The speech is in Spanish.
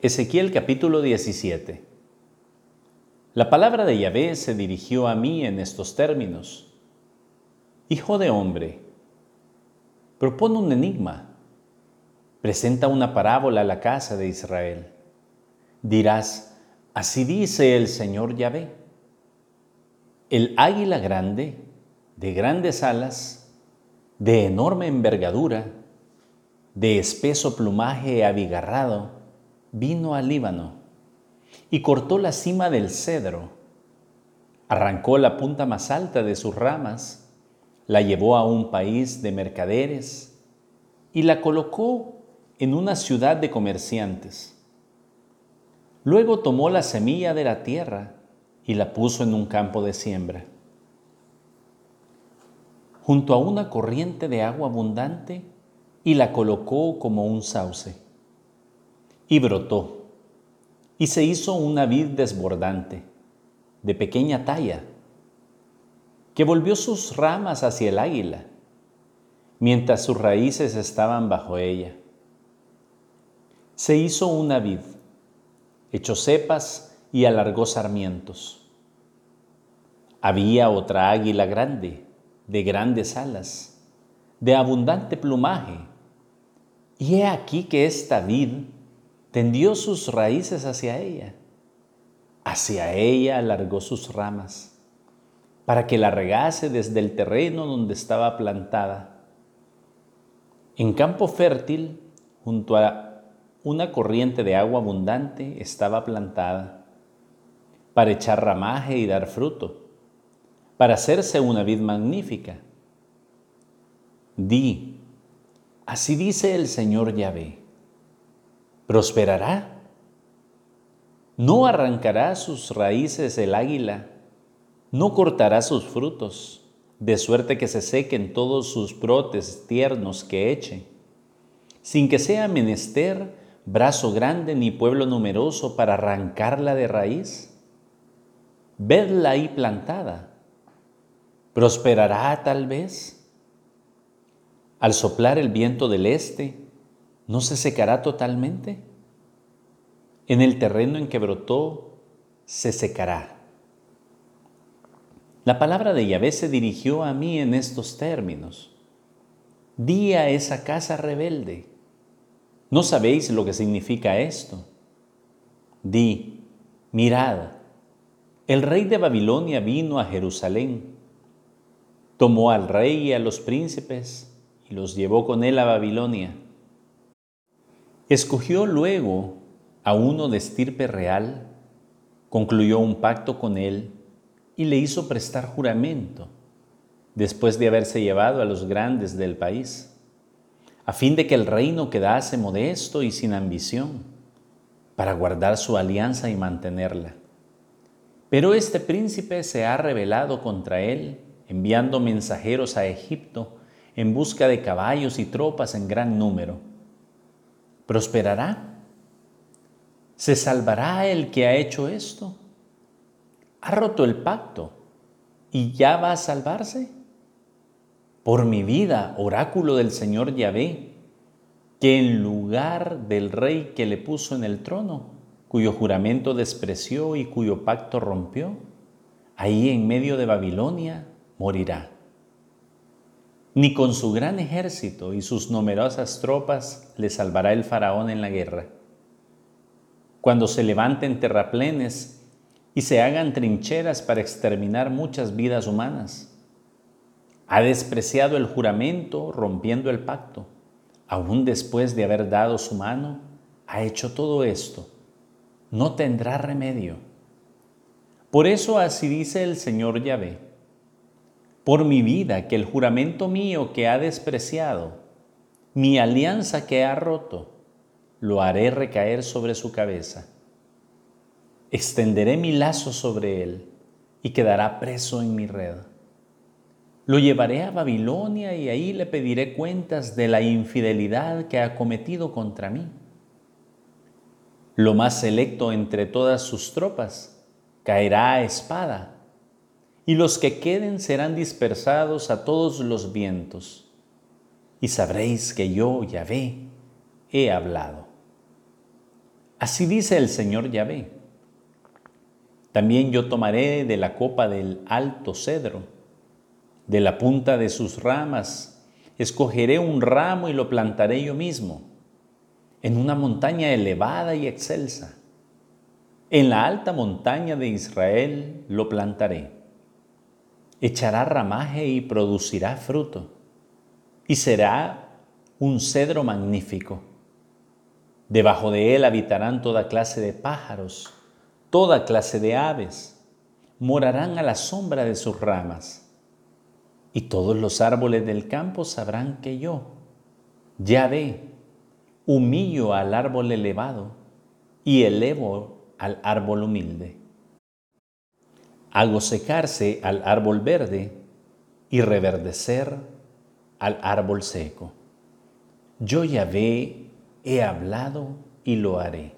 Ezequiel capítulo 17 La palabra de Yahvé se dirigió a mí en estos términos. Hijo de hombre, propone un enigma, presenta una parábola a la casa de Israel. Dirás, así dice el Señor Yahvé. El águila grande, de grandes alas, de enorme envergadura, de espeso plumaje abigarrado, vino al Líbano y cortó la cima del cedro, arrancó la punta más alta de sus ramas, la llevó a un país de mercaderes y la colocó en una ciudad de comerciantes. Luego tomó la semilla de la tierra y la puso en un campo de siembra. Junto a una corriente de agua abundante y la colocó como un sauce y brotó, y se hizo una vid desbordante, de pequeña talla, que volvió sus ramas hacia el águila, mientras sus raíces estaban bajo ella. Se hizo una vid, echó cepas y alargó sarmientos. Había otra águila grande, de grandes alas, de abundante plumaje, y he aquí que esta vid tendió sus raíces hacia ella. Hacia ella alargó sus ramas para que la regase desde el terreno donde estaba plantada. En campo fértil, junto a una corriente de agua abundante, estaba plantada para echar ramaje y dar fruto, para hacerse una vid magnífica. Di, así dice el Señor Yahvé prosperará. No arrancará sus raíces el águila, no cortará sus frutos, de suerte que se sequen todos sus brotes tiernos que eche, sin que sea menester brazo grande ni pueblo numeroso para arrancarla de raíz. Vedla ahí plantada. ¿Prosperará tal vez? Al soplar el viento del este, ¿no se secará totalmente? En el terreno en que brotó, se secará. La palabra de Yahvé se dirigió a mí en estos términos. Di a esa casa rebelde. ¿No sabéis lo que significa esto? Di, mirad, el rey de Babilonia vino a Jerusalén, tomó al rey y a los príncipes y los llevó con él a Babilonia Escogió luego a uno de estirpe real, concluyó un pacto con él y le hizo prestar juramento, después de haberse llevado a los grandes del país, a fin de que el reino quedase modesto y sin ambición, para guardar su alianza y mantenerla. Pero este príncipe se ha rebelado contra él, enviando mensajeros a Egipto en busca de caballos y tropas en gran número ¿Prosperará? ¿Se salvará el que ha hecho esto? ¿Ha roto el pacto y ya va a salvarse? Por mi vida, oráculo del Señor Yahvé, que en lugar del rey que le puso en el trono, cuyo juramento despreció y cuyo pacto rompió, ahí en medio de Babilonia morirá ni con su gran ejército y sus numerosas tropas le salvará el faraón en la guerra. Cuando se levanten terraplenes y se hagan trincheras para exterminar muchas vidas humanas. Ha despreciado el juramento rompiendo el pacto. Aún después de haber dado su mano, ha hecho todo esto. No tendrá remedio. Por eso así dice el Señor Yahvé por mi vida que el juramento mío que ha despreciado, mi alianza que ha roto, lo haré recaer sobre su cabeza. Extenderé mi lazo sobre él y quedará preso en mi red. Lo llevaré a Babilonia y ahí le pediré cuentas de la infidelidad que ha cometido contra mí. Lo más selecto entre todas sus tropas caerá a espada y los que queden serán dispersados a todos los vientos. Y sabréis que yo, Yahvé, he hablado. Así dice el Señor Yahvé. También yo tomaré de la copa del alto cedro, de la punta de sus ramas, escogeré un ramo y lo plantaré yo mismo, en una montaña elevada y excelsa. En la alta montaña de Israel lo plantaré. Echará ramaje y producirá fruto, y será un cedro magnífico. Debajo de él habitarán toda clase de pájaros, toda clase de aves, morarán a la sombra de sus ramas. Y todos los árboles del campo sabrán que yo, ya ve, humillo al árbol elevado y elevo al árbol humilde. Hago secarse al árbol verde y reverdecer al árbol seco. Yo Yahvé he hablado y lo haré.